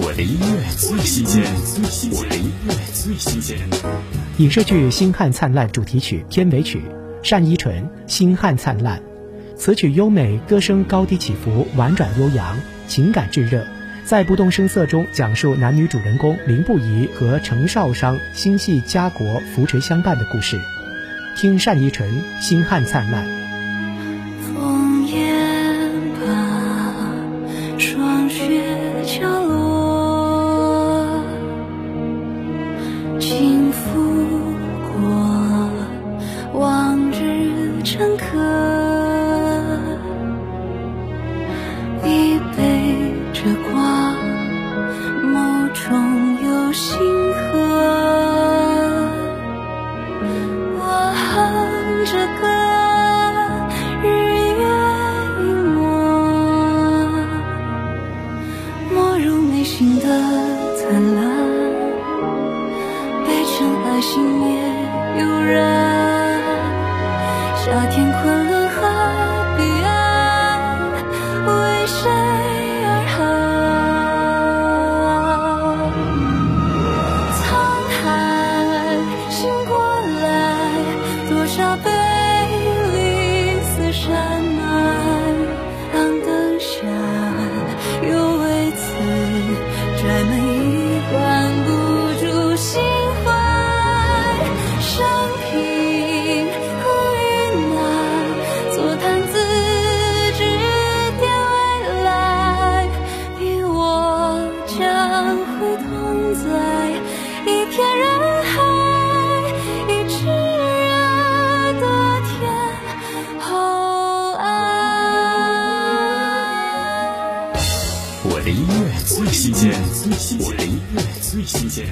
我的音乐最新鲜，我的音乐最新鲜。影视剧《星汉灿烂》主题曲片尾曲，单依纯《星汉灿烂》，词曲优美，歌声高低起伏，婉转悠扬，情感炙热，在不动声色中讲述男女主人公林不疑和程少商心系家国、扶持相伴的故事。听单依纯《星汉灿烂》。日成客，一杯这光，眸中有星河。我哼着歌，日月隐没，没入内心的灿烂，被尘埃熄灭悠然。那天昆仑河彼岸，为谁而寒？沧海醒过来，多少悲音乐最新鲜，我的音乐最新鲜。